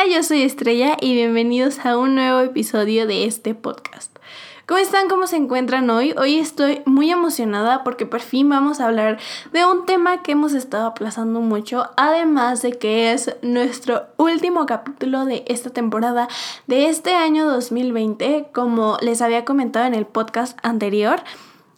Hola, yo soy Estrella y bienvenidos a un nuevo episodio de este podcast. ¿Cómo están? ¿Cómo se encuentran hoy? Hoy estoy muy emocionada porque por fin vamos a hablar de un tema que hemos estado aplazando mucho, además de que es nuestro último capítulo de esta temporada de este año 2020, como les había comentado en el podcast anterior.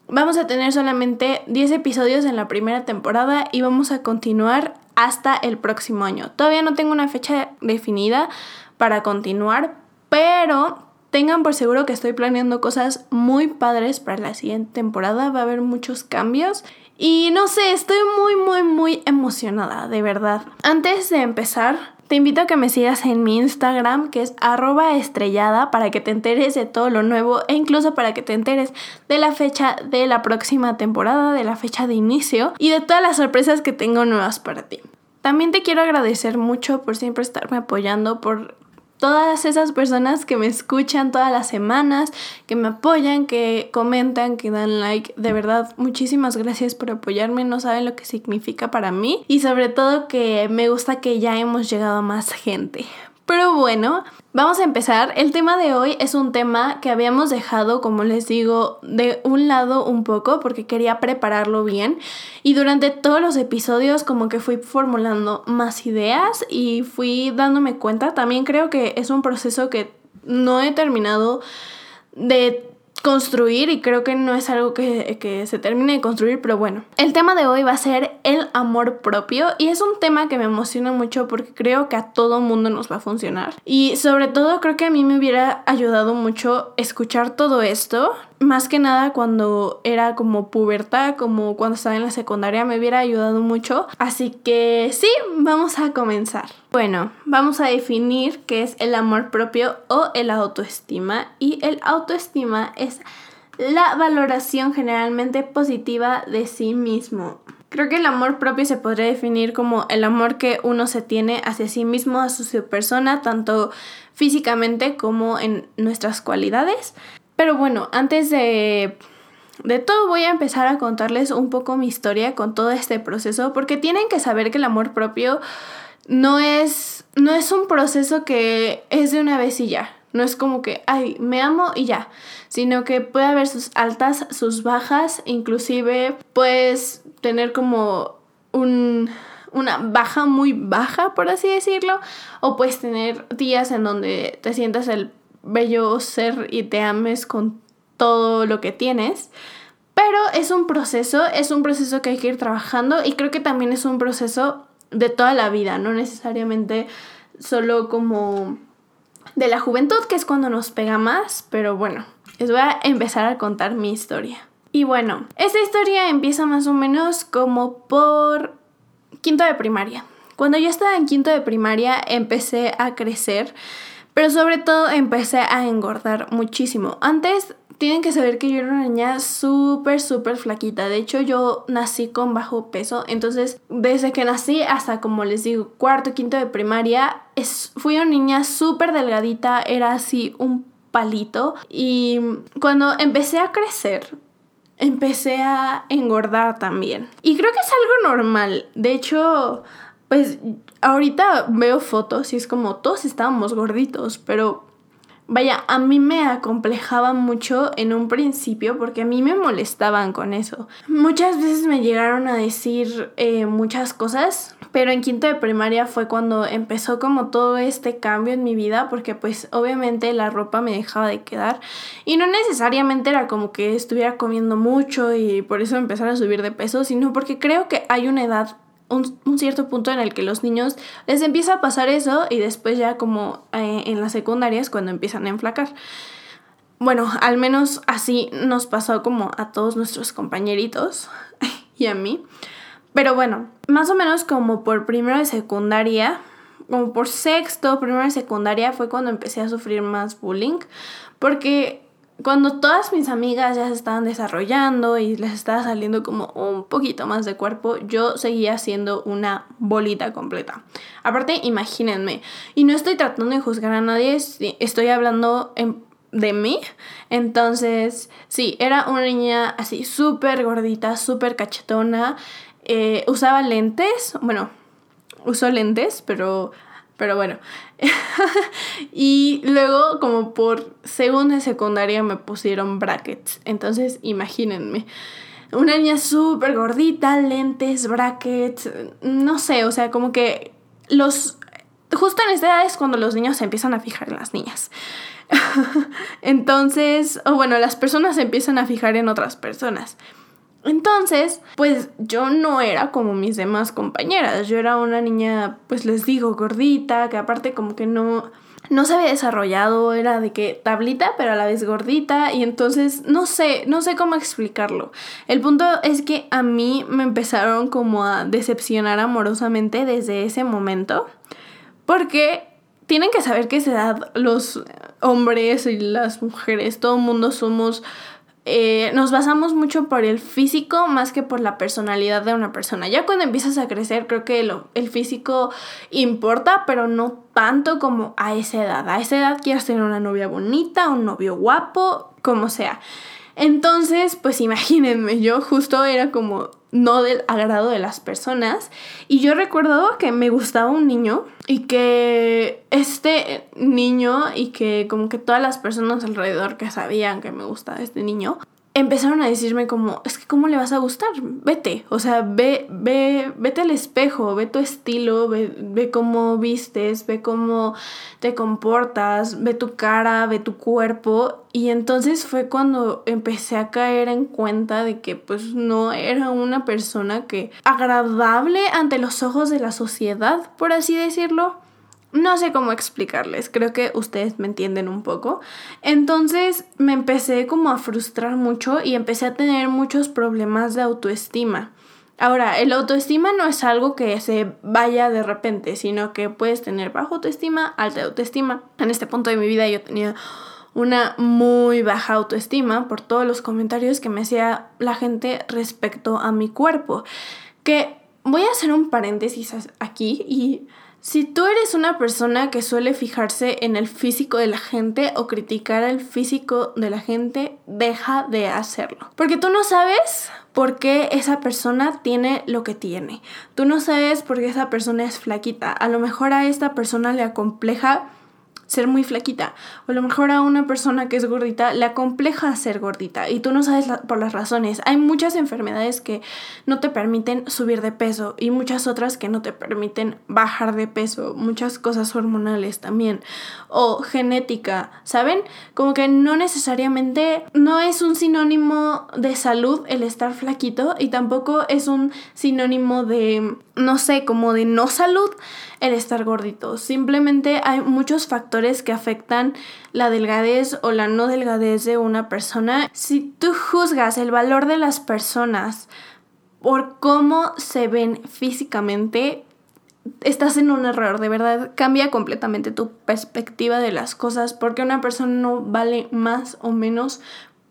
Vamos a tener solamente 10 episodios en la primera temporada y vamos a continuar hasta el próximo año. Todavía no tengo una fecha definida para continuar, pero tengan por seguro que estoy planeando cosas muy padres para la siguiente temporada. Va a haber muchos cambios. Y no sé, estoy muy, muy, muy emocionada, de verdad. Antes de empezar, te invito a que me sigas en mi Instagram, que es arroba estrellada, para que te enteres de todo lo nuevo e incluso para que te enteres de la fecha de la próxima temporada, de la fecha de inicio y de todas las sorpresas que tengo nuevas para ti. También te quiero agradecer mucho por siempre estarme apoyando, por todas esas personas que me escuchan todas las semanas, que me apoyan, que comentan, que dan like. De verdad, muchísimas gracias por apoyarme. No saben lo que significa para mí. Y sobre todo que me gusta que ya hemos llegado a más gente. Pero bueno, vamos a empezar. El tema de hoy es un tema que habíamos dejado, como les digo, de un lado un poco porque quería prepararlo bien. Y durante todos los episodios como que fui formulando más ideas y fui dándome cuenta. También creo que es un proceso que no he terminado de construir y creo que no es algo que, se termine de construir, pero bueno. El tema de hoy va a ser el amor propio y es un tema que me emociona mucho porque creo que a todo mundo nos va a funcionar. Y sobre todo creo que a mí me hubiera ayudado mucho escuchar todo esto, más que nada cuando era como pubertad, como cuando estaba en la secundaria, me hubiera ayudado mucho. Así que sí, vamos a comenzar. Bueno, vamos a definir qué es el amor propio o el autoestima. Y el autoestima es la valoración generalmente positiva de sí mismo. Creo que el amor propio se podría definir como el amor que uno se tiene hacia sí mismo, a su persona, tanto físicamente como en nuestras cualidades. Pero bueno, antes de, de todo voy a empezar a contarles un poco mi historia con todo este proceso, porque tienen que saber que el amor propio no es, no es un proceso que es de una vez y ya. No es como que, ay, me amo y ya, sino que puede haber sus altas, sus bajas, inclusive puedes tener como un, una baja muy baja, por así decirlo, o puedes tener días en donde te sientas el bello ser y te ames con todo lo que tienes. Pero es un proceso, es un proceso que hay que ir trabajando y creo que también es un proceso de toda la vida, no necesariamente solo como de la juventud, que es cuando nos pega más, pero bueno, les voy a empezar a contar mi historia. Y bueno, esta historia empieza más o menos como por quinto de primaria. Cuando yo estaba en quinto de primaria empecé a crecer pero sobre todo empecé a engordar muchísimo. Antes tienen que saber que yo era una niña súper, súper flaquita. De hecho, yo nací con bajo peso. Entonces, desde que nací hasta, como les digo, cuarto, quinto de primaria, es, fui una niña súper delgadita. Era así un palito. Y cuando empecé a crecer, empecé a engordar también. Y creo que es algo normal. De hecho, pues ahorita veo fotos y es como todos estábamos gorditos, pero vaya, a mí me acomplejaba mucho en un principio porque a mí me molestaban con eso. Muchas veces me llegaron a decir eh, muchas cosas, pero en quinto de primaria fue cuando empezó como todo este cambio en mi vida porque pues obviamente la ropa me dejaba de quedar y no necesariamente era como que estuviera comiendo mucho y por eso empezara a subir de peso, sino porque creo que hay una edad un, cierto punto en el que los niños les empieza a pasar eso y después ya como eh, en las secundarias cuando empiezan a enflacar. Bueno, al menos así nos pasó como a todos nuestros compañeritos y a mí. Pero bueno, más o menos como por primero de secundaria, como por sexto, primero de secundaria fue cuando empecé a sufrir más bullying. Porque cuando todas mis amigas ya se estaban desarrollando y les estaba saliendo como un poquito más de cuerpo, yo seguía siendo una bolita completa. Aparte, imagínense, y no estoy tratando de juzgar a nadie, estoy hablando de mí. Entonces, sí, era una niña así súper gordita, súper cachetona. Eh, usaba lentes, bueno, usó lentes, pero Pero bueno. y luego, como por segundo de secundaria, me pusieron brackets. Entonces, imagínense. Una niña súper gordita, lentes, brackets, no sé, o sea, como que los... Justo en esta edad es cuando los niños se empiezan a fijar en las niñas. Entonces, o bueno, las personas se empiezan a fijar en otras personas. Entonces, pues yo no era como mis demás compañeras. Yo era una niña, pues les digo, gordita, que aparte como que no no se había desarrollado, era de que tablita, pero a la vez gordita, y entonces no sé, no sé cómo explicarlo. El punto es que a mí me empezaron como a decepcionar amorosamente desde ese momento, porque tienen que saber que esa edad los hombres y las mujeres, todo el mundo somos eh, nos basamos mucho por el físico más que por la personalidad de una persona. Ya cuando empiezas a crecer, creo que el físico importa, pero no tanto como a esa edad. A esa edad quieres tener una novia bonita, un novio guapo, como sea. Entonces, pues imagínense, yo justo era como no del agrado de las personas. Y yo recuerdo que me gustaba un niño y que este niño y que como que todas las personas alrededor que sabían que me gustaba este niño, empezaron a decirme como, es que cómo le vas a gustar, vete, o sea, ve, ve, vete al espejo, ve tu estilo, ve, ve cómo vistes, ve cómo te comportas, ve tu cara, ve tu cuerpo. Y entonces fue cuando empecé a caer en cuenta de que pues no era una persona que agradable ante los ojos de la sociedad, por así decirlo. No sé cómo explicarles, creo que ustedes me entienden un poco. Entonces me empecé como a frustrar mucho y empecé a tener muchos problemas de autoestima. Ahora, el autoestima no es algo que se vaya de repente, sino que puedes tener baja autoestima, alta autoestima. En este punto de mi vida yo tenía una muy baja autoestima por todos los comentarios que me hacía la gente respecto a mi cuerpo. Que voy a hacer un paréntesis aquí y si tú eres una persona que suele fijarse en el físico de la gente o criticar el físico de la gente, deja de hacerlo. Porque tú no sabes por qué esa persona tiene lo que tiene. Tú no sabes por qué esa persona es flaquita. A lo mejor a esta persona le acompleja ser muy flaquita. O a lo mejor a una persona que es gordita le acompleja ser gordita y tú no sabes por las razones. Hay muchas enfermedades que no te permiten subir de peso y muchas otras que no te permiten bajar de peso. Muchas cosas hormonales también. O genética, ¿saben? Como que no necesariamente no es un sinónimo de salud el estar flaquito y tampoco es un sinónimo de, no sé, como de no salud el estar gordito. Simplemente hay muchos factores que afectan la delgadez o la no delgadez de una persona. Si tú juzgas el valor de las personas por cómo se ven físicamente, estás en un error, de verdad cambia completamente tu perspectiva de las cosas porque una persona no vale más o menos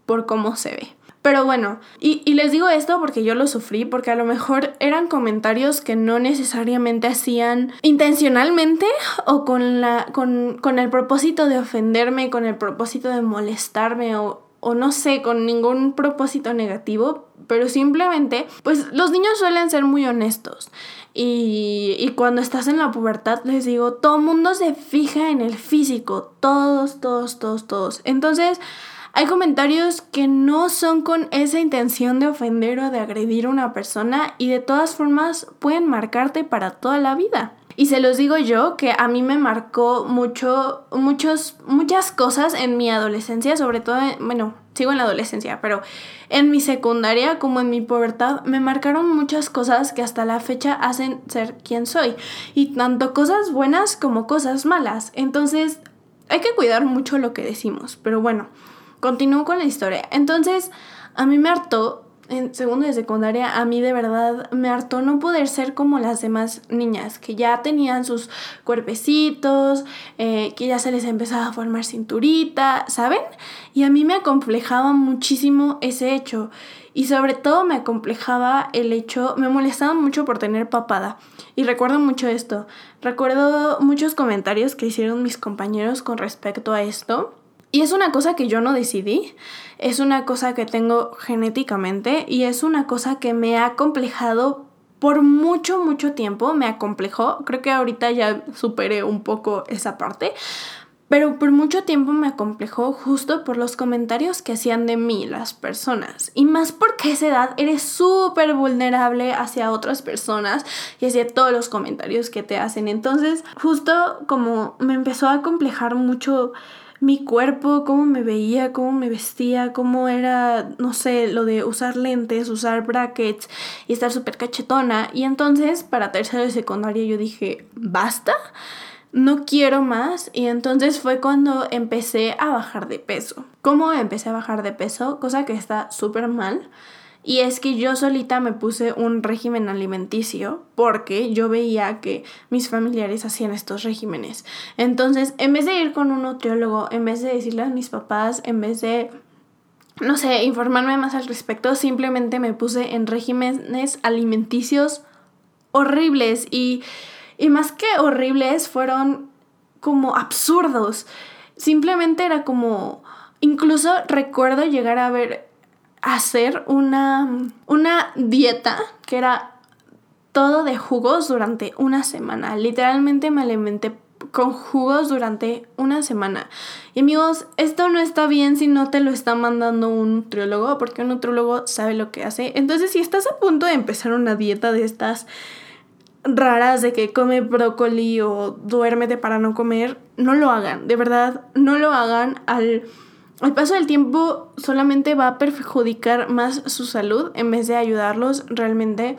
por cómo se ve. Pero bueno, y, les digo esto porque yo lo sufrí, porque a lo mejor eran comentarios que no necesariamente hacían intencionalmente o con, la, con, con el propósito de ofenderme, con el propósito de molestarme o, o no sé, con ningún propósito negativo, pero simplemente, pues los niños suelen ser muy honestos. Y, y, cuando estás en la pubertad, les digo, todo mundo se fija en el físico, todos, todos, todos, todos. Entonces, hay comentarios que no son con esa intención de ofender o de agredir a una persona y de todas formas pueden marcarte para toda la vida. Y se los digo yo que a mí me marcó mucho, muchos, muchas cosas en mi adolescencia, sobre todo, bueno, sigo en la adolescencia, pero en mi secundaria como en mi pubertad me marcaron muchas cosas que hasta la fecha hacen ser quien soy. Y tanto cosas buenas como cosas malas. Entonces hay que cuidar mucho lo que decimos. Pero bueno, Continúo con la historia. Entonces, a mí me hartó, en segundo de secundaria, a mí de verdad me hartó no poder ser como las demás niñas, que ya tenían sus cuerpecitos, eh, que ya se les empezaba a formar cinturita, ¿saben? Y a mí me acomplejaba muchísimo ese hecho. Y sobre todo me acomplejaba el hecho, me molestaba mucho por tener papada. Y recuerdo mucho esto. Recuerdo muchos comentarios que hicieron mis compañeros con respecto a esto. Y es una cosa que yo no decidí, es una cosa que tengo genéticamente y es una cosa que me ha complejado por mucho, mucho tiempo me acomplejó. Creo que ahorita ya superé un poco esa parte. Pero por mucho tiempo me acomplejó justo por los comentarios que hacían de mí las personas. Y más porque esa edad eres súper vulnerable hacia otras personas y hacia todos los comentarios que te hacen. Entonces, justo como me empezó a acomplejar mucho mi cuerpo, cómo me veía, cómo me vestía, cómo era, no sé, lo de usar lentes, usar brackets y estar súper cachetona. Y entonces, para tercero de secundaria, yo dije, basta no quiero más y entonces fue cuando empecé a bajar de peso. ¿Cómo empecé a bajar de peso? Cosa que está súper mal. Y es que yo solita me puse un régimen alimenticio porque yo veía que mis familiares hacían estos regímenes. Entonces, en vez de ir con un nutriólogo, en vez de decirle a mis papás, en vez de, no sé, informarme más al respecto, simplemente me puse en regímenes alimenticios horribles y y más que horribles, fueron como absurdos. Simplemente era como... Incluso recuerdo llegar a ver... Hacer una, una dieta que era todo de jugos durante una semana. Literalmente me alimenté con jugos durante una semana. Y amigos, esto no está bien si no te lo está mandando un nutriólogo, porque un nutriólogo sabe lo que hace. Entonces, si estás a punto de empezar una dieta de estas raras de que come brócoli o duérmete para no comer, no lo hagan, de verdad, no lo hagan al, al paso del tiempo solamente va a perjudicar más su salud en vez de ayudarlos realmente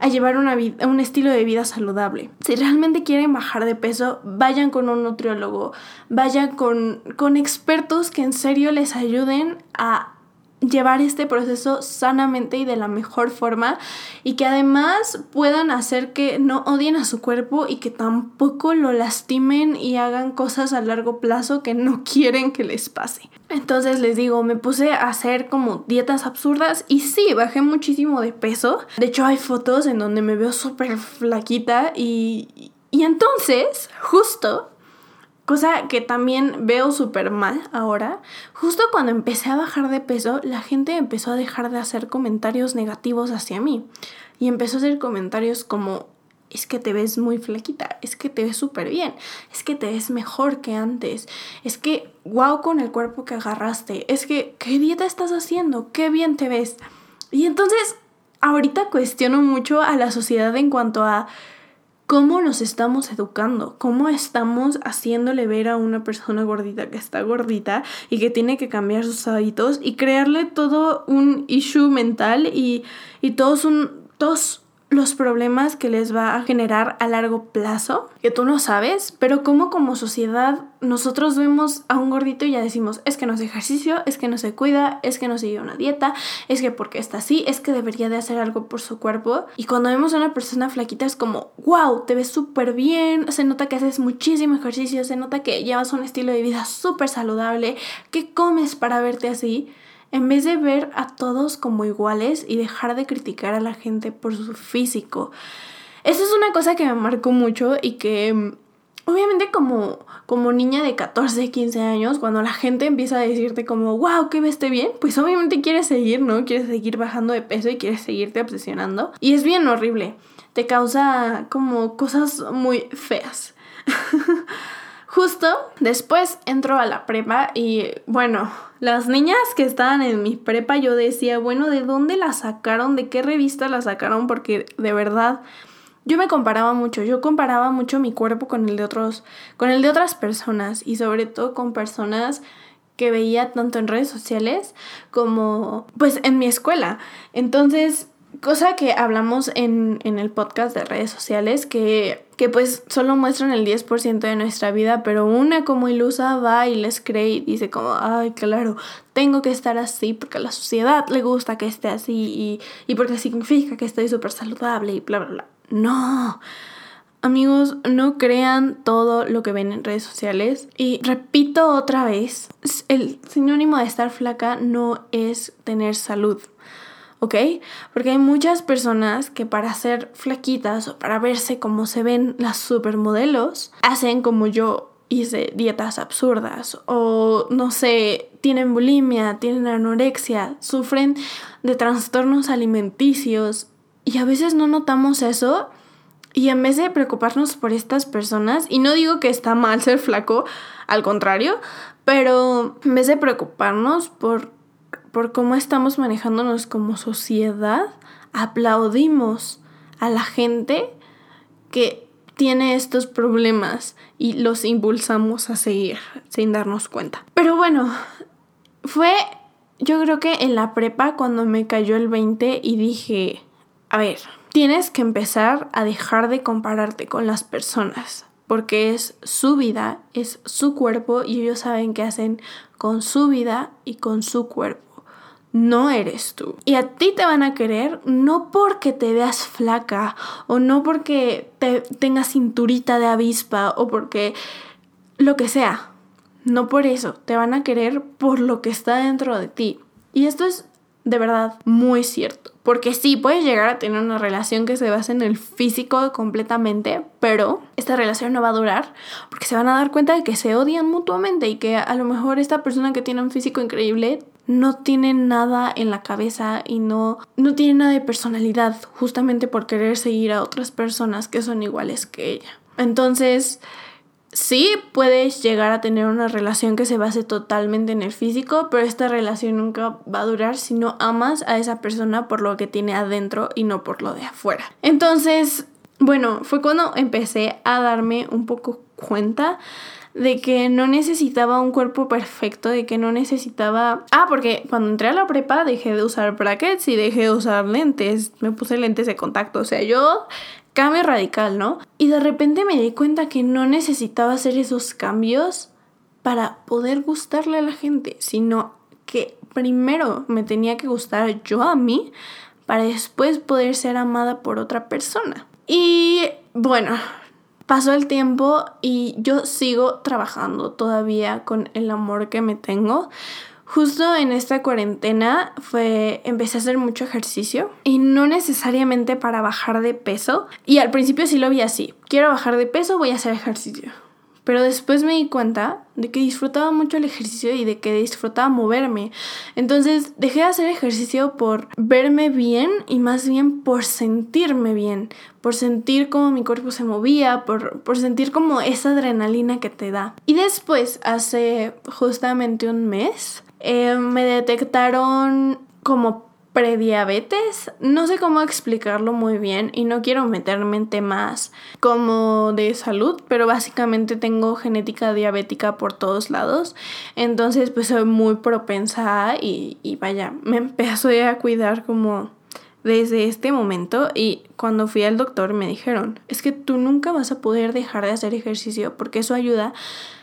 a llevar una vida, un estilo de vida saludable. Si realmente quieren bajar de peso, vayan con un nutriólogo, vayan con, con expertos que en serio les ayuden a llevar este proceso sanamente y de la mejor forma y que además puedan hacer que no odien a su cuerpo y que tampoco lo lastimen y hagan cosas a largo plazo que no quieren que les pase. Entonces les digo, me puse a hacer como dietas absurdas y sí, bajé muchísimo de peso. De hecho hay fotos en donde me veo súper flaquita y, y entonces, justo Cosa que también veo súper mal ahora. Justo cuando empecé a bajar de peso, la gente empezó a dejar de hacer comentarios negativos hacia mí. Y empezó a hacer comentarios como, es que te ves muy flaquita, es que te ves súper bien, es que te ves mejor que antes, es que, wow con el cuerpo que agarraste, es que, ¿qué dieta estás haciendo? ¿Qué bien te ves? Y entonces, ahorita cuestiono mucho a la sociedad en cuanto a cómo nos estamos educando, cómo estamos haciéndole ver a una persona gordita que está gordita y que tiene que cambiar sus hábitos y crearle todo un issue mental y, y todos, un, todos los problemas que les va a generar a largo plazo, que tú no sabes, pero como como sociedad nosotros vemos a un gordito y ya decimos, es que no hace ejercicio, es que no se cuida, es que no sigue una dieta, es que porque está así, es que debería de hacer algo por su cuerpo. Y cuando vemos a una persona flaquita es como, wow, te ves súper bien, se nota que haces muchísimo ejercicio, se nota que llevas un estilo de vida súper saludable, que comes para verte así en vez de ver a todos como iguales y dejar de criticar a la gente por su físico. Eso es una cosa que me marcó mucho y que mm, obviamente como, como niña de 14, 15 años, cuando la gente empieza a decirte como, wow, que veste bien, pues obviamente quieres seguir, ¿no? Quieres seguir bajando de peso y quieres seguirte obsesionando. Y es bien horrible. Te causa como cosas muy feas. Justo después entro a la prepa y bueno, las niñas que estaban en mi prepa yo decía, bueno, ¿de dónde la sacaron? ¿De qué revista la sacaron? Porque de verdad yo me comparaba mucho, yo comparaba mucho mi cuerpo con el de otros con el de otras personas y sobre todo con personas que veía tanto en redes sociales como pues en mi escuela. Entonces, cosa que hablamos en, el podcast de redes sociales, que, que pues solo muestran el 10% de nuestra vida, pero una como ilusa va y les cree y dice como, ay, claro, tengo que estar así porque a la sociedad le gusta que esté así y, y porque significa que estoy súper saludable y bla, bla, bla. No. Amigos, no crean todo lo que ven en redes sociales. Y repito otra vez, el sinónimo de estar flaca no es tener salud. ¿Ok? Porque hay muchas personas que para ser flaquitas o para verse como se ven las supermodelos, hacen como yo hice dietas absurdas o no sé, tienen bulimia, tienen anorexia, sufren de trastornos alimenticios Y a veces no notamos eso. Y en vez de preocuparnos por estas personas, y no digo que está mal ser flaco, al contrario, pero en vez de preocuparnos por, por cómo estamos manejándonos como sociedad, aplaudimos a la gente que tiene estos problemas y los impulsamos a seguir sin darnos cuenta. Pero bueno, fue yo creo que en la prepa cuando me cayó el 20 y dije, a ver, tienes que empezar a dejar de compararte con las personas, porque es su vida, es su cuerpo y ellos saben qué hacen con su vida y con su cuerpo. No eres tú. Y a ti te van a querer no porque te veas flaca o no porque te tengas cinturita de avispa o porque lo que sea. No por eso, te van a querer por lo que está dentro de ti. Y esto es de verdad muy cierto. Porque sí, puedes llegar a tener una relación que se basa en el físico completamente, pero esta relación no va a durar porque se van a dar cuenta de que se odian mutuamente y que a lo mejor esta persona que tiene un físico increíble no tiene nada en la cabeza y no, no tiene nada de personalidad justamente por querer seguir a otras personas que son iguales que ella. Entonces, sí puedes llegar a tener una relación que se base totalmente en el físico, pero esta relación nunca va a durar si no amas a esa persona por lo que tiene adentro y no por lo de afuera. Entonces, bueno, fue cuando empecé a darme un poco cuenta de que no necesitaba un cuerpo perfecto, de que no necesitaba... Ah, porque cuando entré a la prepa dejé de usar brackets y dejé de usar lentes, me puse lentes de contacto, o sea, yo cambio radical, ¿no? Y de repente me di cuenta que no necesitaba hacer esos cambios para poder gustarle a la gente, sino que primero me tenía que gustar yo a mí para después poder ser amada por otra persona. Y bueno, pasó el tiempo y yo sigo trabajando todavía con el amor que me tengo. Justo en esta cuarentena fue empecé a hacer mucho ejercicio y no necesariamente para bajar de peso. Y al principio sí lo vi así. Quiero bajar de peso, voy a hacer ejercicio. Pero después me di cuenta de que disfrutaba mucho el ejercicio y de que disfrutaba moverme. Entonces dejé de hacer ejercicio por verme bien y más bien por sentirme bien, por sentir cómo mi cuerpo se movía, por, por sentir como esa adrenalina que te da. Y después, hace justamente un mes, eh, me detectaron como prediabetes. No sé cómo explicarlo muy bien y no quiero meterme en temas como de salud, pero básicamente tengo genética diabética por todos lados. Entonces pues soy muy propensa y, y vaya, me empezó a cuidar como desde este momento y cuando fui al doctor me dijeron, es que tú nunca vas a poder dejar de hacer ejercicio porque eso ayuda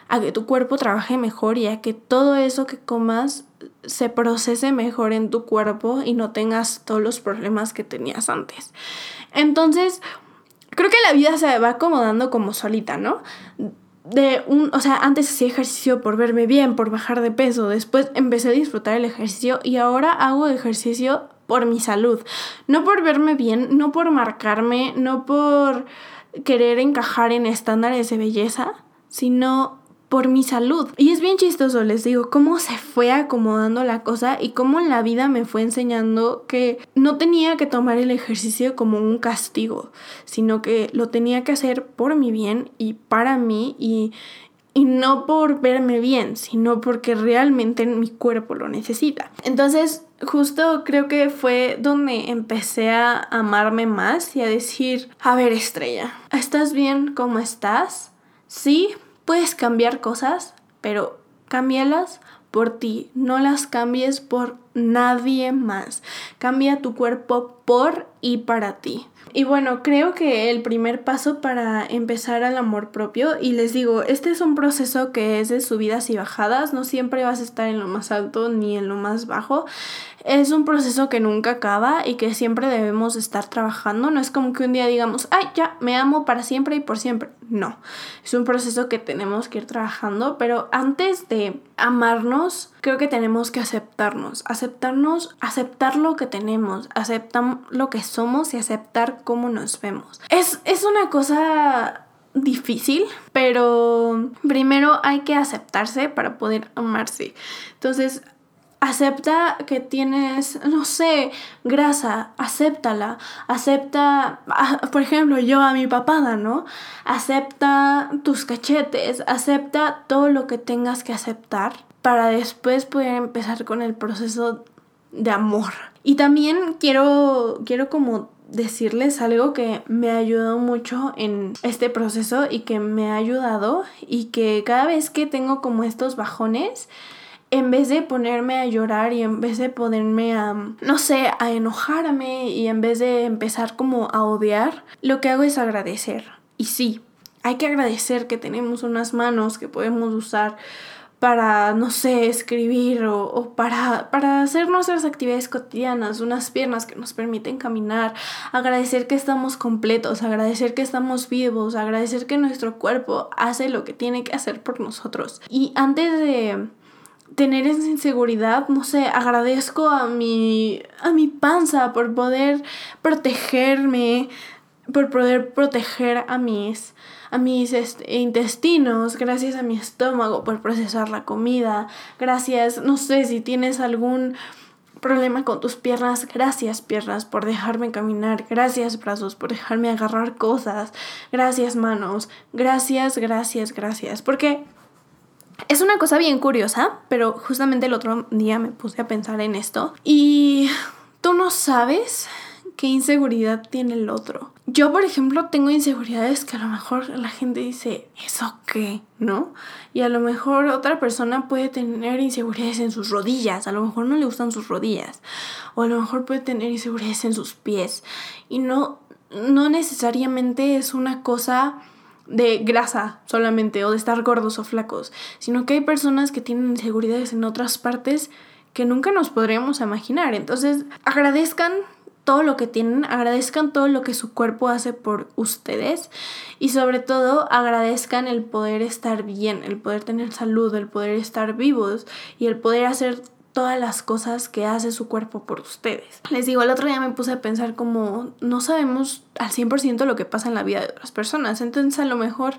a que tu cuerpo trabaje mejor y a que todo eso que comas se procese mejor en tu cuerpo y no tengas todos los problemas que tenías antes. Entonces, creo que la vida se va acomodando como solita, ¿no? De un, o sea, antes hacía ejercicio por verme bien, por bajar de peso, después empecé a disfrutar el ejercicio y ahora hago ejercicio por mi salud, no por verme bien, no por marcarme, no por querer encajar en estándares de belleza, sino por mi salud. Y es bien chistoso, les digo, cómo se fue acomodando la cosa y cómo la vida me fue enseñando que no tenía que tomar el ejercicio como un castigo, sino que lo tenía que hacer por mi bien y para mí y, y no por verme bien, sino porque realmente mi cuerpo lo necesita. Entonces, justo creo que fue donde empecé a amarme más y a decir, a ver estrella, ¿estás bien como estás? Sí, Puedes cambiar cosas, pero cámbialas por ti, no las cambies por nadie más. Cambia tu cuerpo por y para ti. Y bueno, creo que el primer paso para empezar al amor propio, y les digo, este es un proceso que es de subidas y bajadas, no siempre vas a estar en lo más alto ni en lo más bajo, es un proceso que nunca acaba y que siempre debemos estar trabajando, no es como que un día digamos, ay, ya, me amo para siempre y por siempre, no, es un proceso que tenemos que ir trabajando, pero antes de amarnos, creo que tenemos que aceptarnos, aceptarnos, aceptar lo que tenemos, aceptar lo que somos y aceptar cómo nos vemos. Es, es una cosa difícil, pero primero hay que aceptarse para poder amarse. Entonces, Acepta que tienes, no sé, grasa, acéptala. Acepta, por ejemplo, yo a mi papada, ¿no? Acepta tus cachetes, acepta todo lo que tengas que aceptar para después poder empezar con el proceso de amor. Y también quiero, quiero como decirles algo que me ayudado mucho en este proceso y que me ha ayudado y que cada vez que tengo como estos bajones, en vez de ponerme a llorar y en vez de ponerme a, no sé, a enojarme y en vez de empezar como a odiar, lo que hago es agradecer. Y sí, hay que agradecer que tenemos unas manos que podemos usar para, no sé, escribir o, para, para hacer nuestras actividades cotidianas, unas piernas que nos permiten caminar, agradecer que estamos completos, agradecer que estamos vivos, agradecer que nuestro cuerpo hace lo que tiene que hacer por nosotros. Y antes de tener esa inseguridad, no sé, agradezco a mi, a mi panza por poder protegerme, por poder proteger a mis a mis este, intestinos, gracias a mi estómago por procesar la comida, gracias, no sé, si tienes algún problema con tus piernas, gracias piernas por dejarme caminar, gracias brazos por dejarme agarrar cosas, gracias manos, gracias, gracias, gracias, porque es una cosa bien curiosa, pero justamente el otro día me puse a pensar en esto y tú no sabes qué inseguridad tiene el otro. Yo, por ejemplo, tengo inseguridades que a lo mejor la gente dice, ¿eso qué? ¿No? Y a lo mejor otra persona puede tener inseguridades en sus rodillas, a lo mejor no le gustan sus rodillas, o a lo mejor puede tener inseguridades en sus pies. Y no, no necesariamente es una cosa de grasa solamente o de estar gordos o flacos, sino que hay personas que tienen inseguridades en otras partes que nunca nos podríamos imaginar. Entonces, agradezcan todo lo que tienen, agradezcan todo lo que su cuerpo hace por ustedes y sobre todo agradezcan el poder estar bien, el poder tener salud, el poder estar vivos y el poder hacer todas las cosas que hace su cuerpo por ustedes. Les digo, el otro día me puse a pensar como no sabemos al 100% lo que pasa en la vida de otras personas. Entonces a lo mejor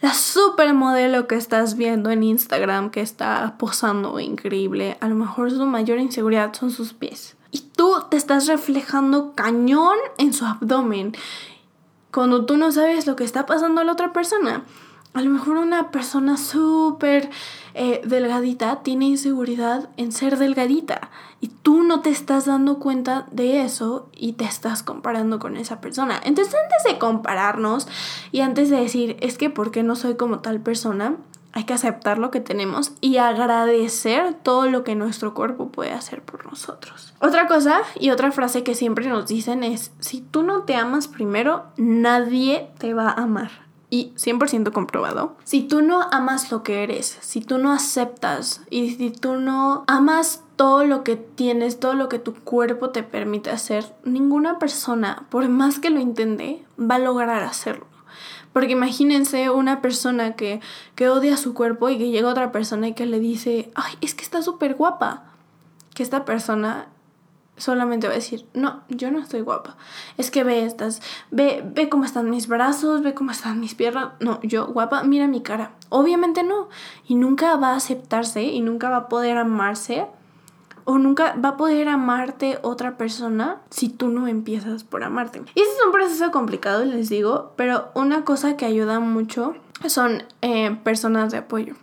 la supermodelo que estás viendo en Instagram que está posando increíble, a lo mejor su mayor inseguridad son sus pies y tú te estás reflejando cañón en su abdomen cuando tú no sabes lo que está pasando a la otra persona. A lo mejor una persona súper eh, delgadita tiene inseguridad en ser delgadita y tú no te estás dando cuenta de eso y te estás comparando con esa persona. Entonces antes de compararnos y antes de decir es que ¿por qué no soy como tal persona? hay que aceptar lo que tenemos y agradecer todo lo que nuestro cuerpo puede hacer por nosotros. Otra cosa y otra frase que siempre nos dicen es, si tú no te amas primero, nadie te va a amar. Y 100% comprobado. Si tú no amas lo que eres, si tú no aceptas y si tú no amas todo lo que tienes, todo lo que tu cuerpo te permite hacer, ninguna persona, por más que lo intente, va a lograr hacerlo. Porque imagínense una persona que, que odia su cuerpo y que llega otra persona y que le dice, ay, es que está súper guapa. Que esta persona solamente va a decir, no, yo no estoy guapa. Es que ve estas, ve, ve cómo están mis brazos, ve cómo están mis piernas. No, yo guapa, mira mi cara. Obviamente no. Y nunca va a aceptarse y nunca va a poder amarse o nunca va a poder amarte otra persona si tú no empiezas por amarte. Y ese es un proceso complicado, les digo, pero una cosa que ayuda mucho son eh, personas de apoyo.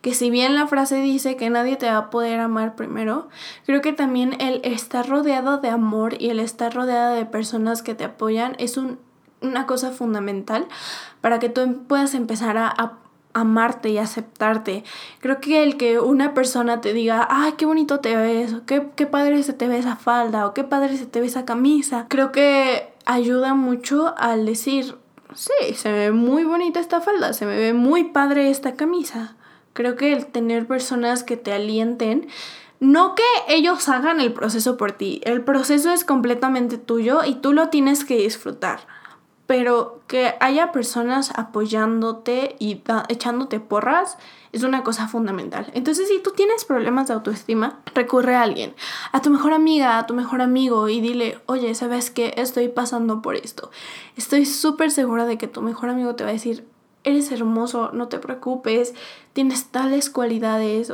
Que si bien la frase dice que nadie te va a poder amar primero, creo que también el estar rodeado de amor y el estar rodeado de personas que te apoyan es una cosa fundamental para que tú puedas empezar a, a amarte y aceptarte. Creo que el que una persona te diga, ay, qué bonito te ves, o qué, qué padre se te ve esa falda, o qué padre se te ve esa camisa, creo que ayuda mucho al decir, sí, se me ve muy bonita esta falda, se me ve muy padre esta camisa. Creo que el tener personas que te alienten, no que ellos hagan el proceso por ti, el proceso es completamente tuyo y tú lo tienes que disfrutar pero que haya personas apoyándote y echándote porras es una cosa fundamental. Entonces, si tú tienes problemas de autoestima, recurre a alguien, a tu mejor amiga, a tu mejor amigo y dile, oye, ¿sabes qué? Estoy pasando por esto. Estoy súper segura de que tu mejor amigo te va a decir, eres hermoso, no te preocupes, tienes tales cualidades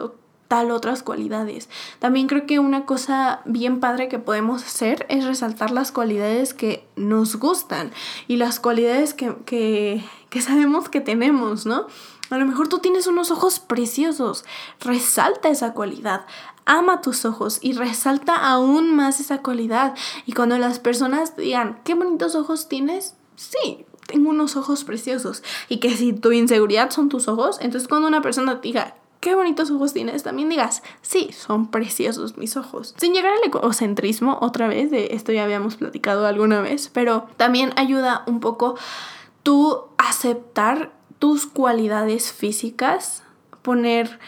tal otras cualidades. También creo que una cosa bien padre que podemos hacer es resaltar las cualidades que nos gustan y las cualidades que, que, que sabemos que tenemos, ¿no? A lo mejor tú tienes unos ojos preciosos. Resalta esa cualidad. Ama tus ojos y resalta aún más esa cualidad. Y cuando las personas digan, qué bonitos ojos tienes, sí, tengo unos ojos preciosos. Y que si tu inseguridad son tus ojos, entonces cuando una persona diga, qué bonitos ojos tienes, también digas, sí, son preciosos mis ojos. Sin llegar al egocentrismo, otra vez, de esto ya habíamos platicado alguna vez, pero también ayuda un poco tú aceptar tus cualidades físicas, poner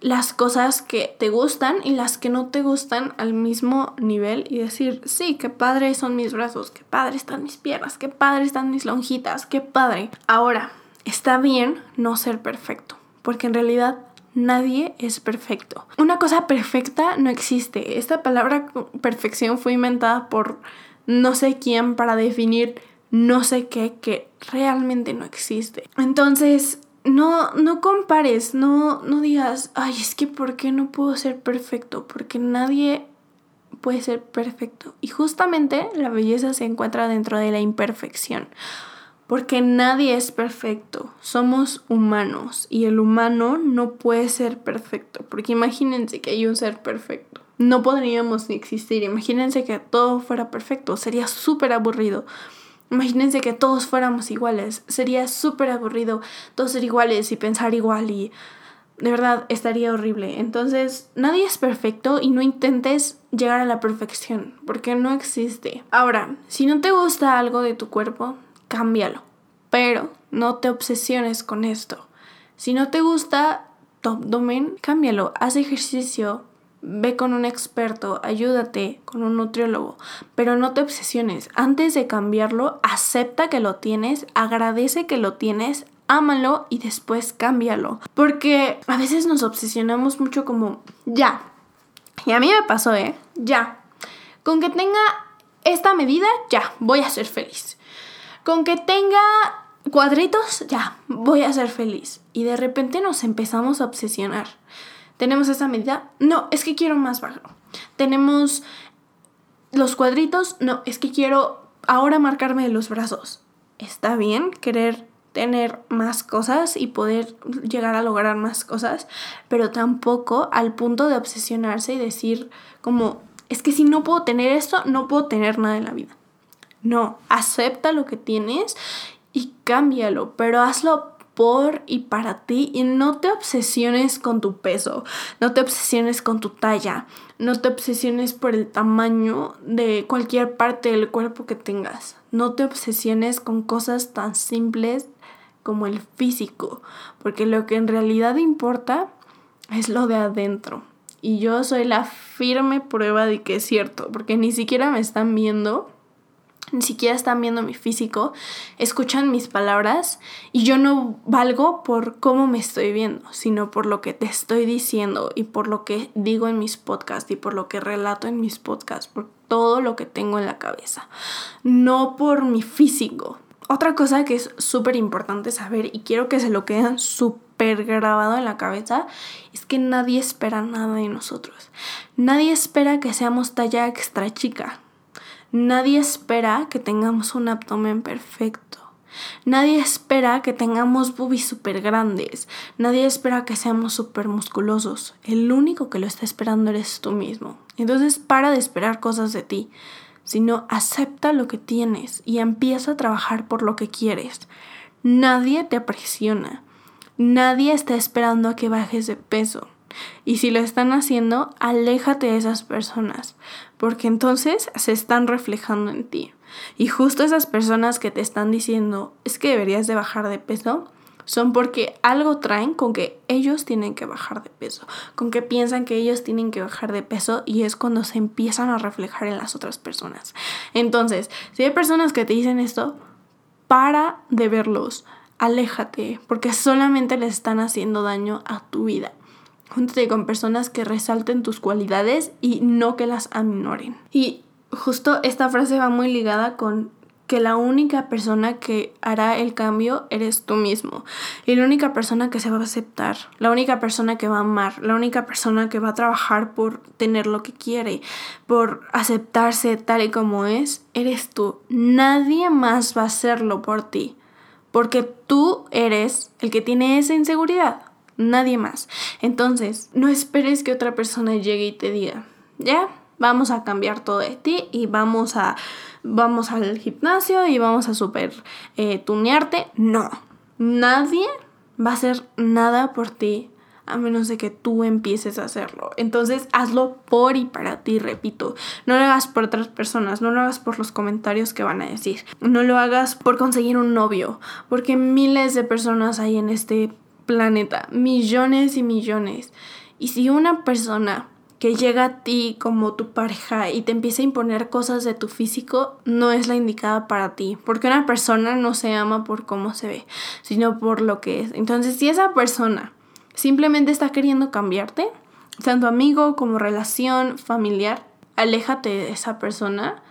las cosas que te gustan y las que no te gustan al mismo nivel y decir, sí, qué padre son mis brazos, qué padre están mis piernas, qué padre están mis lonjitas, qué padre. Ahora, está bien no ser perfecto, porque en realidad nadie es perfecto. Una cosa perfecta no existe. Esta palabra perfección fue inventada por no sé quién para definir no sé qué que realmente no existe. Entonces, no, no compares, no, no digas, ay, es que ¿por qué no puedo ser perfecto? Porque nadie puede ser perfecto. Y justamente la belleza se encuentra dentro de la imperfección. Porque nadie es perfecto, somos humanos y el humano no puede ser perfecto, porque imagínense que hay un ser perfecto, no podríamos ni existir, imagínense que todo fuera perfecto, sería súper aburrido. Imagínense que todos fuéramos iguales. Sería súper aburrido todos ser iguales y pensar igual y de verdad estaría horrible. Entonces, nadie es perfecto y no intentes llegar a la perfección porque no existe. Ahora, si no te gusta algo de tu cuerpo, cámbialo. Pero no te obsesiones con esto. Si no te gusta tu abdomen, cámbialo. Haz ejercicio, ve con un experto, ayúdate con un nutriólogo, pero no te obsesiones. Antes de cambiarlo, acepta que lo tienes, agradece que lo tienes, ámalo y después cámbialo. Porque a veces nos obsesionamos mucho como, ya. Y a mí me pasó, ¿eh? Ya. Con que tenga esta medida, ya, voy a ser feliz. Con que tenga cuadritos, ya, voy a ser feliz. Y de repente nos empezamos a obsesionar. ¿Tenemos esa medida? No, es que quiero más bajo. ¿Tenemos los cuadritos? No, es que quiero ahora marcarme los brazos. Está bien querer tener más cosas y poder llegar a lograr más cosas, pero tampoco al punto de obsesionarse y decir como, es que si no puedo tener esto, no puedo tener nada en la vida. No, acepta lo que tienes y cámbialo, pero hazlo por y para ti y no te obsesiones con tu peso, no te obsesiones con tu talla, no te obsesiones por el tamaño de cualquier parte del cuerpo que tengas, no te obsesiones con cosas tan simples como el físico, porque lo que en realidad importa es lo de adentro. Y yo soy la firme prueba de que es cierto, porque ni siquiera me están viendo ni siquiera están viendo mi físico, escuchan mis palabras y yo no valgo por cómo me estoy viendo, sino por lo que te estoy diciendo y por lo que digo en mis podcasts y por lo que relato en mis podcasts, por todo lo que tengo en la cabeza, no por mi físico. Otra cosa que es súper importante saber y quiero que se lo queden súper grabado en la cabeza es que nadie espera nada de nosotros. Nadie espera que seamos talla extra chica. Nadie espera que tengamos un abdomen perfecto. Nadie espera que tengamos boobies súper grandes. Nadie espera que seamos súper musculosos. El único que lo está esperando eres tú mismo. Entonces para de esperar cosas de ti, sino acepta lo que tienes y empieza a trabajar por lo que quieres. Nadie te presiona. Nadie está esperando a que bajes de peso. Y si lo están haciendo, aléjate de esas personas, porque entonces se están reflejando en ti. Y justo esas personas que te están diciendo, es que deberías de bajar de peso, son porque algo traen con que ellos tienen que bajar de peso, con que piensan que ellos tienen que bajar de peso y es cuando se empiezan a reflejar en las otras personas. Entonces, si hay personas que te dicen esto, para de verlos, aléjate, porque solamente les están haciendo daño a tu vida. Júntate con personas que resalten tus cualidades y no que las aminoren. Y justo esta frase va muy ligada con que la única persona que hará el cambio eres tú mismo. Y la única persona que se va a aceptar, la única persona que va a amar, la única persona que va a trabajar por tener lo que quiere, por aceptarse tal y como es, eres tú. Nadie más va a hacerlo por ti. Porque tú eres el que tiene esa inseguridad. Nadie más. Entonces, no esperes que otra persona llegue y te diga, ya, vamos a cambiar todo de ti y vamos a vamos al gimnasio y vamos a super eh, tunearte. No, nadie va a hacer nada por ti a menos de que tú empieces a hacerlo. Entonces hazlo por y para ti, repito. No lo hagas por otras personas, no lo hagas por los comentarios que van a decir. No lo hagas por conseguir un novio, porque miles de personas hay en este planeta, millones y millones. Y si una persona que llega a ti como tu pareja y te empieza a imponer cosas de tu físico, no es la indicada para ti. Porque una persona no se ama por cómo se ve, sino por lo que es. Entonces, si esa persona simplemente está queriendo cambiarte, tanto amigo como relación familiar, aléjate de esa persona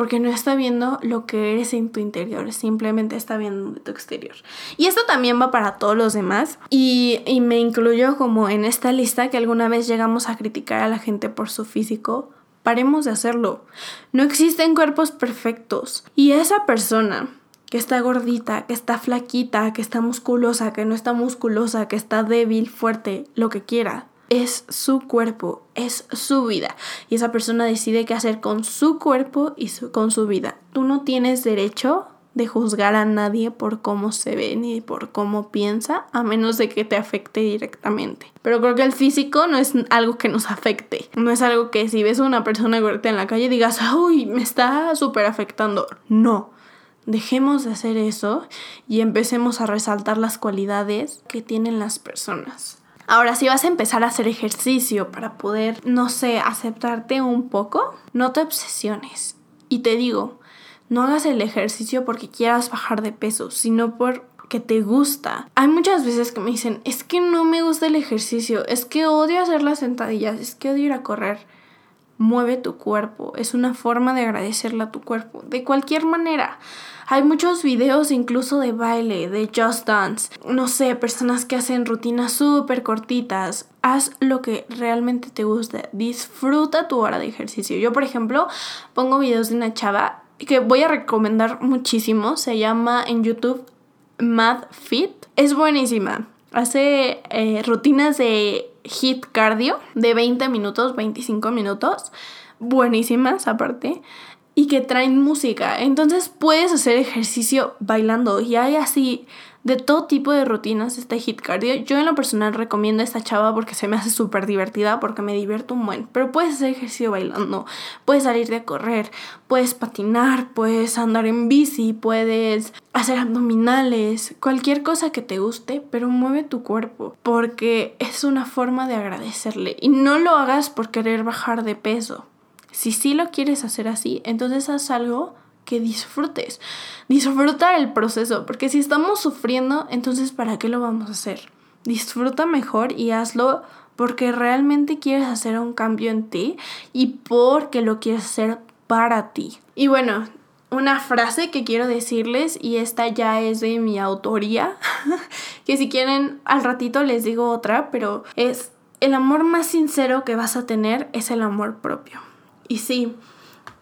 porque no está viendo lo que eres en tu interior, simplemente está viendo tu exterior. Y esto también va para todos los demás y, y me incluyo como en esta lista que alguna vez llegamos a criticar a la gente por su físico. Paremos de hacerlo. No existen cuerpos perfectos. Y esa persona que está gordita, que está flaquita, que está musculosa, que no está musculosa, que está débil, fuerte, lo que quiera, es su cuerpo, es su vida. Y esa persona decide qué hacer con su cuerpo y con su vida. Tú no tienes derecho de juzgar a nadie por cómo se ve ni por cómo piensa, a menos de que te afecte directamente. Pero creo que el físico no es algo que nos afecte. No es algo que si ves a una persona gordita en la calle digas, uy, me está súper afectando. No. Dejemos de hacer eso y empecemos a resaltar las cualidades que tienen las personas. Ahora, si vas a empezar a hacer ejercicio para poder, no sé, aceptarte un poco, no te obsesiones. Y te digo, no hagas el ejercicio porque quieras bajar de peso, sino porque te gusta. Hay muchas veces que me dicen, es que no me gusta el ejercicio, es que odio hacer las sentadillas, es que odio ir a correr. Mueve tu cuerpo, es una forma de agradecerle a tu cuerpo, de cualquier manera. Hay muchos videos incluso de baile, de Just Dance. No sé, personas que hacen rutinas súper cortitas. Haz lo que realmente te guste. Disfruta tu hora de ejercicio. Yo, por ejemplo, pongo videos de una chava que voy a recomendar muchísimo. Se llama en YouTube Mad Fit. Es buenísima. Hace eh, rutinas de hit cardio de 20 minutos, 25 minutos. Buenísimas aparte y que traen música. Entonces puedes hacer ejercicio bailando y hay así de todo tipo de rutinas este hit cardio. Yo en lo personal recomiendo a esta chava porque se me hace súper divertida, porque me divierto un buen. Pero puedes hacer ejercicio bailando, puedes salir de correr, puedes patinar, puedes andar en bici, puedes hacer abdominales, cualquier cosa que te guste, pero mueve tu cuerpo porque es una forma de agradecerle. Y no lo hagas por querer bajar de peso. Si sí lo quieres hacer así, entonces haz algo que disfrutes. Disfruta el proceso, porque si estamos sufriendo, entonces ¿para qué lo vamos a hacer? Disfruta mejor y hazlo porque realmente quieres hacer un cambio en ti y porque lo quieres hacer para ti. Y bueno, una frase que quiero decirles y esta ya es de mi autoría, que si quieren al ratito les digo otra, pero es el amor más sincero que vas a tener es el amor propio. Y sí,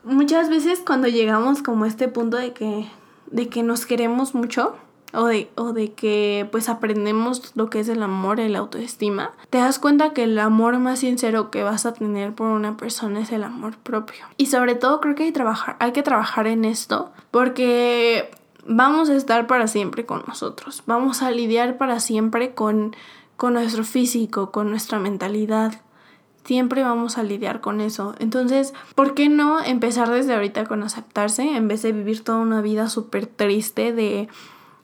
muchas veces cuando llegamos como a este punto de que, de que nos queremos mucho, o de, o de que pues aprendemos lo que es el amor la autoestima, te das cuenta que el amor más sincero que vas a tener por una persona es el amor propio. Y sobre todo creo que hay, trabajar, hay que trabajar en esto porque vamos a estar para siempre con nosotros, vamos a lidiar para siempre con, con nuestro físico, con nuestra mentalidad, siempre vamos a lidiar con eso. Entonces, ¿por qué no empezar desde ahorita con aceptarse en vez de vivir toda una vida súper triste de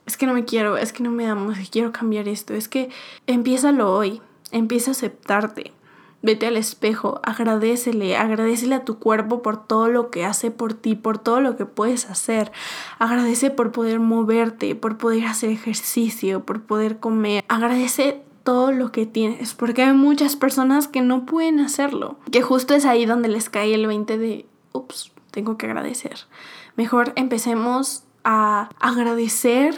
es que no me quiero, es que no me amo, es que quiero cambiar esto? Es que empiézalo hoy, empieza a aceptarte. Vete al espejo, agradecele, agradecele a tu cuerpo por todo lo que hace por ti, por todo lo que puedes hacer. Agradece por poder moverte, por poder hacer ejercicio, por poder comer. Agradece todo lo que tienes, porque hay muchas personas que no pueden hacerlo, que justo es ahí donde les cae el 20 de, ups, tengo que agradecer. Mejor empecemos a agradecer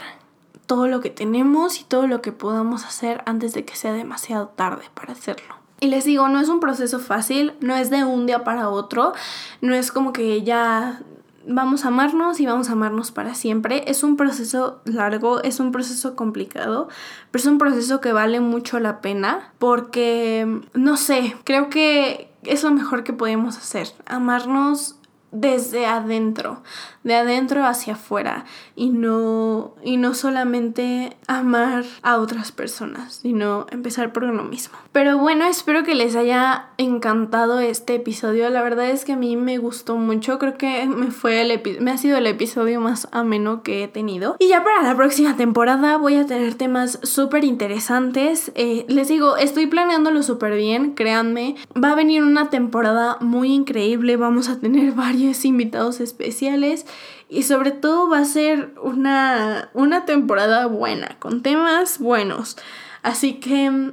todo lo que tenemos y todo lo que podamos hacer antes de que sea demasiado tarde para hacerlo. Y les digo, no es un proceso fácil, no es de un día para otro, no es como que ya vamos a amarnos y vamos a amarnos para siempre. Es un proceso largo, es un proceso complicado, pero es un proceso que vale mucho la pena porque, no sé, creo que es lo mejor que podemos hacer, amarnos desde adentro, de adentro hacia afuera y no y no solamente amar a otras personas, sino empezar por uno mismo. Pero bueno, espero que les haya encantado este episodio. La verdad es que a mí me gustó mucho, creo que me fue el me ha sido el episodio más ameno que he tenido. Y ya para la próxima temporada voy a tener temas súper interesantes. Eh, les digo, estoy planeándolo súper bien, créanme. Va a venir una temporada muy increíble, vamos a tener invitados especiales y sobre todo va a ser una, una temporada buena, con temas buenos. Así que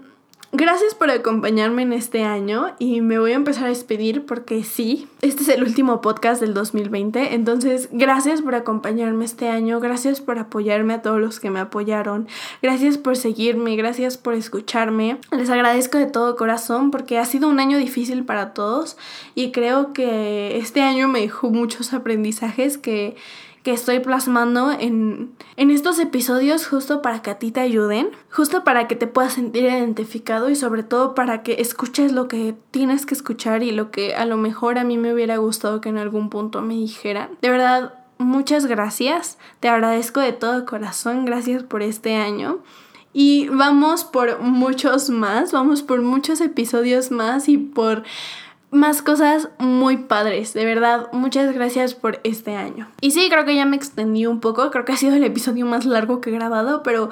Gracias por acompañarme en este año y me voy a empezar a despedir porque sí, este es el último podcast del 2020, entonces gracias por acompañarme este año, gracias por apoyarme a todos los que me apoyaron, gracias por seguirme, gracias por escucharme, les agradezco de todo corazón porque ha sido un año difícil para todos y creo que este año me dejó muchos aprendizajes que que estoy plasmando en, en estos episodios justo para que a ti te ayuden, justo para que te puedas sentir identificado y sobre todo para que escuches lo que tienes que escuchar y lo que a lo mejor a mí me hubiera gustado que en algún punto me dijeran. De verdad, muchas gracias, te agradezco de todo corazón, gracias por este año. Y vamos por muchos más, vamos por muchos episodios más y por más cosas muy padres. De verdad, muchas gracias por este año. Y sí, creo que ya me extendí un poco. Creo que ha sido el episodio más largo que he grabado, pero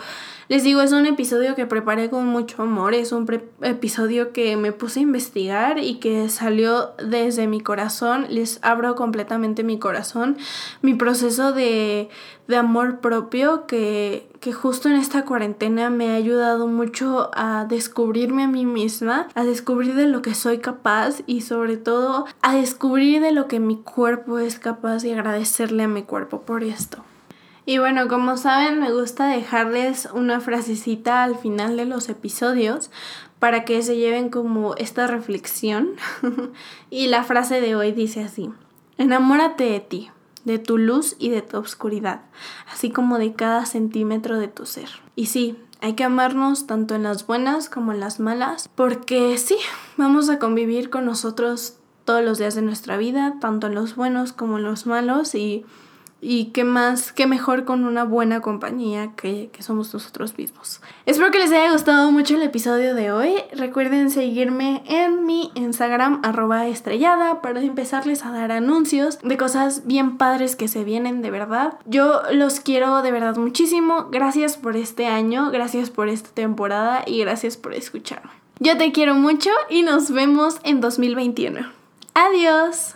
les digo, es un episodio que preparé con mucho amor. Es un episodio que me puse a investigar y que salió desde mi corazón. Les abro completamente mi corazón. Mi proceso de, de amor propio que, que justo en esta cuarentena me ha ayudado mucho a descubrirme a mí misma, a descubrir de lo que soy capaz y sobre todo a descubrir de lo que mi cuerpo es capaz y agradecerle a mi cuerpo por esto. Y bueno, como saben, me gusta dejarles una frasecita al final de los episodios para que se lleven como esta reflexión. y la frase de hoy dice así, enamórate de ti de tu luz y de tu oscuridad, así como de cada centímetro de tu ser. Y sí, hay que amarnos tanto en las buenas como en las malas, porque sí, vamos a convivir con nosotros todos los días de nuestra vida, tanto en los buenos como en los malos, y y qué más, qué mejor con una buena compañía que, que, somos nosotros mismos. Espero que les haya gustado mucho el episodio de hoy. Recuerden seguirme en mi Instagram arroba estrellada para empezarles a dar anuncios de cosas bien padres que se vienen de verdad. Yo los quiero de verdad muchísimo. Gracias por este año, gracias por esta temporada y gracias por escucharme. Yo te quiero mucho y nos vemos en 2021. Adiós.